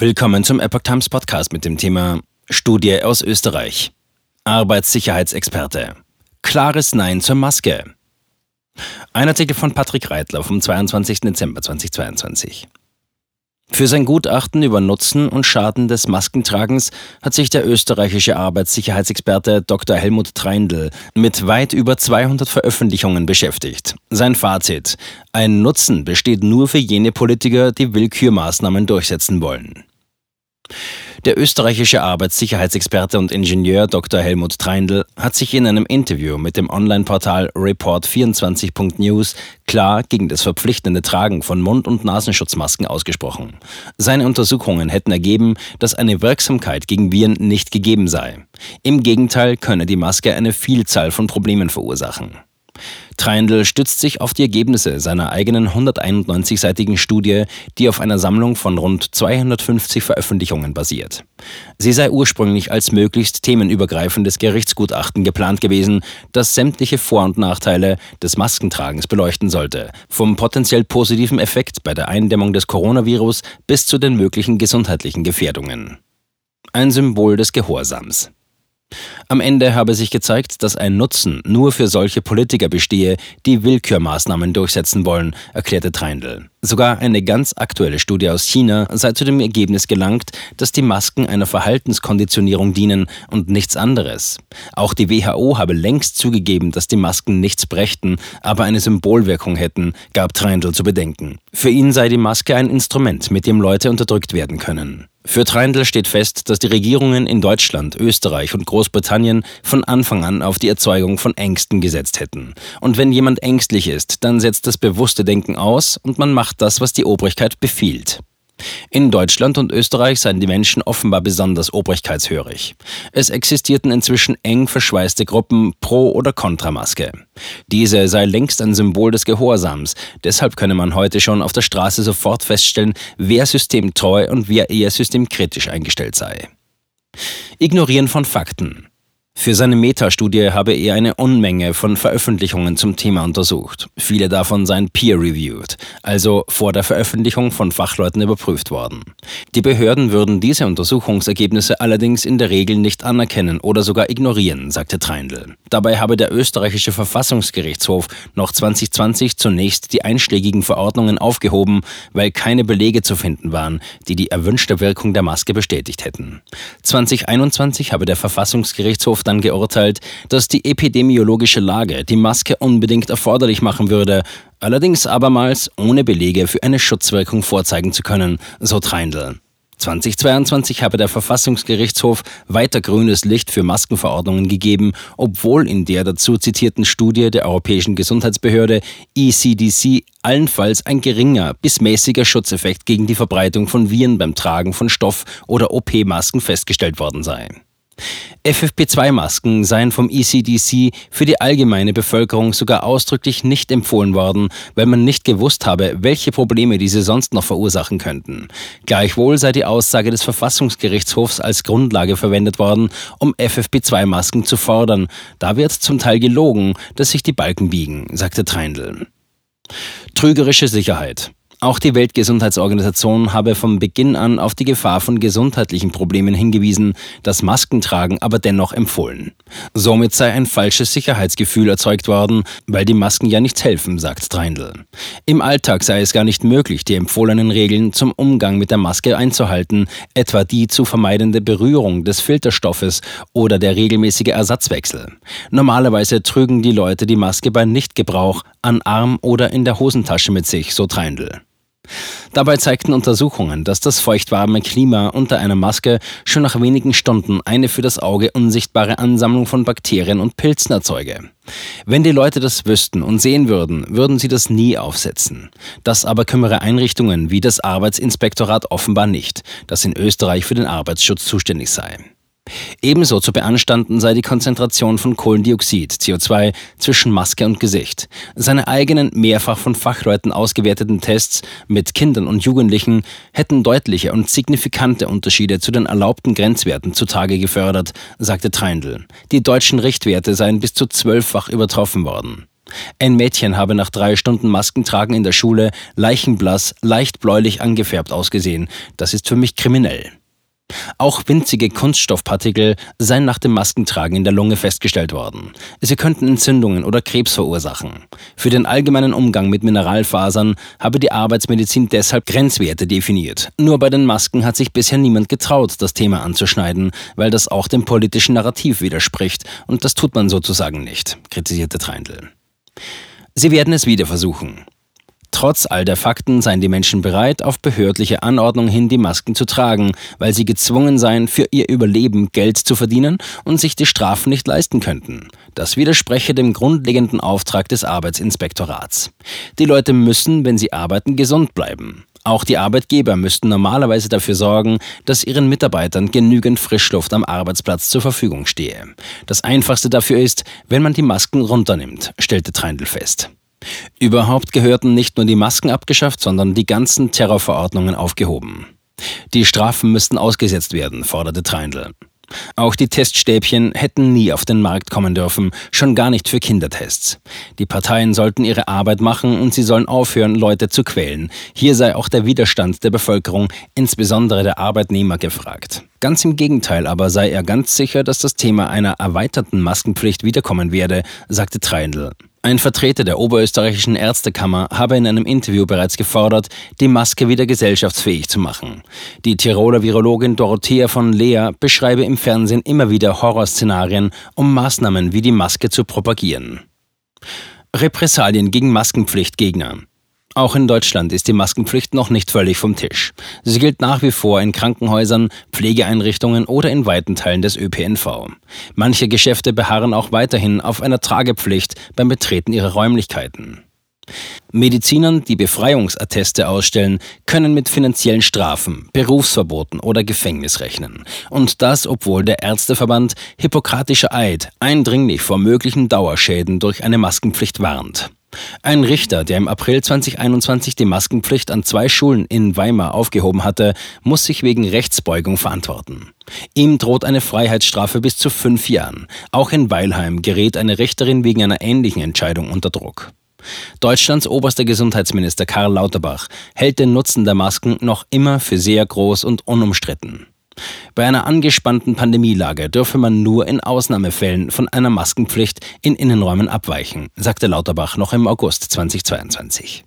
Willkommen zum Epoch Times Podcast mit dem Thema Studie aus Österreich. Arbeitssicherheitsexperte. Klares Nein zur Maske. Ein Artikel von Patrick Reitler vom 22. Dezember 2022. Für sein Gutachten über Nutzen und Schaden des Maskentragens hat sich der österreichische Arbeitssicherheitsexperte Dr. Helmut Treindl mit weit über 200 Veröffentlichungen beschäftigt. Sein Fazit: Ein Nutzen besteht nur für jene Politiker, die Willkürmaßnahmen durchsetzen wollen. Der österreichische Arbeitssicherheitsexperte und Ingenieur Dr. Helmut Treindl hat sich in einem Interview mit dem Online-Portal Report24.news klar gegen das verpflichtende Tragen von Mund- und Nasenschutzmasken ausgesprochen. Seine Untersuchungen hätten ergeben, dass eine Wirksamkeit gegen Viren nicht gegeben sei. Im Gegenteil könne die Maske eine Vielzahl von Problemen verursachen. Treindl stützt sich auf die Ergebnisse seiner eigenen 191-seitigen Studie, die auf einer Sammlung von rund 250 Veröffentlichungen basiert. Sie sei ursprünglich als möglichst themenübergreifendes Gerichtsgutachten geplant gewesen, das sämtliche Vor- und Nachteile des Maskentragens beleuchten sollte, vom potenziell positiven Effekt bei der Eindämmung des Coronavirus bis zu den möglichen gesundheitlichen Gefährdungen. Ein Symbol des Gehorsams. Am Ende habe sich gezeigt, dass ein Nutzen nur für solche Politiker bestehe, die Willkürmaßnahmen durchsetzen wollen, erklärte Treindl. Sogar eine ganz aktuelle Studie aus China sei zu dem Ergebnis gelangt, dass die Masken einer Verhaltenskonditionierung dienen und nichts anderes. Auch die WHO habe längst zugegeben, dass die Masken nichts brächten, aber eine Symbolwirkung hätten, gab Treindl zu bedenken. Für ihn sei die Maske ein Instrument, mit dem Leute unterdrückt werden können. Für Treindl steht fest, dass die Regierungen in Deutschland, Österreich und Großbritannien von Anfang an auf die Erzeugung von Ängsten gesetzt hätten. Und wenn jemand ängstlich ist, dann setzt das bewusste Denken aus und man macht das, was die Obrigkeit befiehlt. In Deutschland und Österreich seien die Menschen offenbar besonders obrigkeitshörig. Es existierten inzwischen eng verschweißte Gruppen pro oder contra Maske. Diese sei längst ein Symbol des Gehorsams, deshalb könne man heute schon auf der Straße sofort feststellen, wer systemtreu und wer eher systemkritisch eingestellt sei. Ignorieren von Fakten. Für seine Metastudie habe er eine Unmenge von Veröffentlichungen zum Thema untersucht. Viele davon seien peer-reviewed, also vor der Veröffentlichung von Fachleuten überprüft worden. Die Behörden würden diese Untersuchungsergebnisse allerdings in der Regel nicht anerkennen oder sogar ignorieren, sagte Treindl. Dabei habe der österreichische Verfassungsgerichtshof noch 2020 zunächst die einschlägigen Verordnungen aufgehoben, weil keine Belege zu finden waren, die die erwünschte Wirkung der Maske bestätigt hätten. 2021 habe der Verfassungsgerichtshof dann geurteilt, dass die epidemiologische Lage die Maske unbedingt erforderlich machen würde, allerdings abermals ohne Belege für eine Schutzwirkung vorzeigen zu können, so Treindl. 2022 habe der Verfassungsgerichtshof weiter grünes Licht für Maskenverordnungen gegeben, obwohl in der dazu zitierten Studie der Europäischen Gesundheitsbehörde ECDC allenfalls ein geringer bis mäßiger Schutzeffekt gegen die Verbreitung von Viren beim Tragen von Stoff- oder OP-Masken festgestellt worden sei. FFP2-Masken seien vom ECDC für die allgemeine Bevölkerung sogar ausdrücklich nicht empfohlen worden, weil man nicht gewusst habe, welche Probleme diese sonst noch verursachen könnten. Gleichwohl sei die Aussage des Verfassungsgerichtshofs als Grundlage verwendet worden, um FFP2-Masken zu fordern. Da wird zum Teil gelogen, dass sich die Balken biegen, sagte Treindl. Trügerische Sicherheit. Auch die Weltgesundheitsorganisation habe von Beginn an auf die Gefahr von gesundheitlichen Problemen hingewiesen, das Maskentragen aber dennoch empfohlen. Somit sei ein falsches Sicherheitsgefühl erzeugt worden, weil die Masken ja nichts helfen, sagt Treindl. Im Alltag sei es gar nicht möglich, die empfohlenen Regeln zum Umgang mit der Maske einzuhalten, etwa die zu vermeidende Berührung des Filterstoffes oder der regelmäßige Ersatzwechsel. Normalerweise trügen die Leute die Maske bei Nichtgebrauch an Arm oder in der Hosentasche mit sich, so Treindl. Dabei zeigten Untersuchungen, dass das feuchtwarme Klima unter einer Maske schon nach wenigen Stunden eine für das Auge unsichtbare Ansammlung von Bakterien und Pilzen erzeuge. Wenn die Leute das wüssten und sehen würden, würden sie das nie aufsetzen. Das aber kümmere Einrichtungen wie das Arbeitsinspektorat offenbar nicht, das in Österreich für den Arbeitsschutz zuständig sei. Ebenso zu beanstanden sei die Konzentration von Kohlendioxid, CO2, zwischen Maske und Gesicht. Seine eigenen, mehrfach von Fachleuten ausgewerteten Tests mit Kindern und Jugendlichen hätten deutliche und signifikante Unterschiede zu den erlaubten Grenzwerten zutage gefördert, sagte Treindl. Die deutschen Richtwerte seien bis zu zwölffach übertroffen worden. Ein Mädchen habe nach drei Stunden Maskentragen in der Schule leichenblass, leicht bläulich angefärbt ausgesehen. Das ist für mich kriminell. Auch winzige Kunststoffpartikel seien nach dem Maskentragen in der Lunge festgestellt worden. Sie könnten Entzündungen oder Krebs verursachen. Für den allgemeinen Umgang mit Mineralfasern habe die Arbeitsmedizin deshalb Grenzwerte definiert. Nur bei den Masken hat sich bisher niemand getraut, das Thema anzuschneiden, weil das auch dem politischen Narrativ widerspricht und das tut man sozusagen nicht, kritisierte Treindl. Sie werden es wieder versuchen. Trotz all der Fakten seien die Menschen bereit, auf behördliche Anordnung hin die Masken zu tragen, weil sie gezwungen seien, für ihr Überleben Geld zu verdienen und sich die Strafen nicht leisten könnten. Das widerspreche dem grundlegenden Auftrag des Arbeitsinspektorats. Die Leute müssen, wenn sie arbeiten, gesund bleiben. Auch die Arbeitgeber müssten normalerweise dafür sorgen, dass ihren Mitarbeitern genügend Frischluft am Arbeitsplatz zur Verfügung stehe. Das Einfachste dafür ist, wenn man die Masken runternimmt, stellte Treindl fest. Überhaupt gehörten nicht nur die Masken abgeschafft, sondern die ganzen Terrorverordnungen aufgehoben. Die Strafen müssten ausgesetzt werden, forderte Treindl. Auch die Teststäbchen hätten nie auf den Markt kommen dürfen, schon gar nicht für Kindertests. Die Parteien sollten ihre Arbeit machen und sie sollen aufhören, Leute zu quälen. Hier sei auch der Widerstand der Bevölkerung, insbesondere der Arbeitnehmer, gefragt. Ganz im Gegenteil aber sei er ganz sicher, dass das Thema einer erweiterten Maskenpflicht wiederkommen werde, sagte Treindl. Ein Vertreter der Oberösterreichischen Ärztekammer habe in einem Interview bereits gefordert, die Maske wieder gesellschaftsfähig zu machen. Die Tiroler Virologin Dorothea von Lea beschreibe im Fernsehen immer wieder Horrorszenarien, um Maßnahmen wie die Maske zu propagieren. Repressalien gegen Maskenpflichtgegner. Auch in Deutschland ist die Maskenpflicht noch nicht völlig vom Tisch. Sie gilt nach wie vor in Krankenhäusern, Pflegeeinrichtungen oder in weiten Teilen des ÖPNV. Manche Geschäfte beharren auch weiterhin auf einer Tragepflicht beim Betreten ihrer Räumlichkeiten. Medizinern, die Befreiungsatteste ausstellen, können mit finanziellen Strafen, Berufsverboten oder Gefängnis rechnen. Und das, obwohl der Ärzteverband Hippokratischer Eid eindringlich vor möglichen Dauerschäden durch eine Maskenpflicht warnt. Ein Richter, der im April 2021 die Maskenpflicht an zwei Schulen in Weimar aufgehoben hatte, muss sich wegen Rechtsbeugung verantworten. Ihm droht eine Freiheitsstrafe bis zu fünf Jahren. Auch in Weilheim gerät eine Richterin wegen einer ähnlichen Entscheidung unter Druck. Deutschlands oberster Gesundheitsminister Karl Lauterbach hält den Nutzen der Masken noch immer für sehr groß und unumstritten. Bei einer angespannten Pandemielage dürfe man nur in Ausnahmefällen von einer Maskenpflicht in Innenräumen abweichen, sagte Lauterbach noch im August 2022.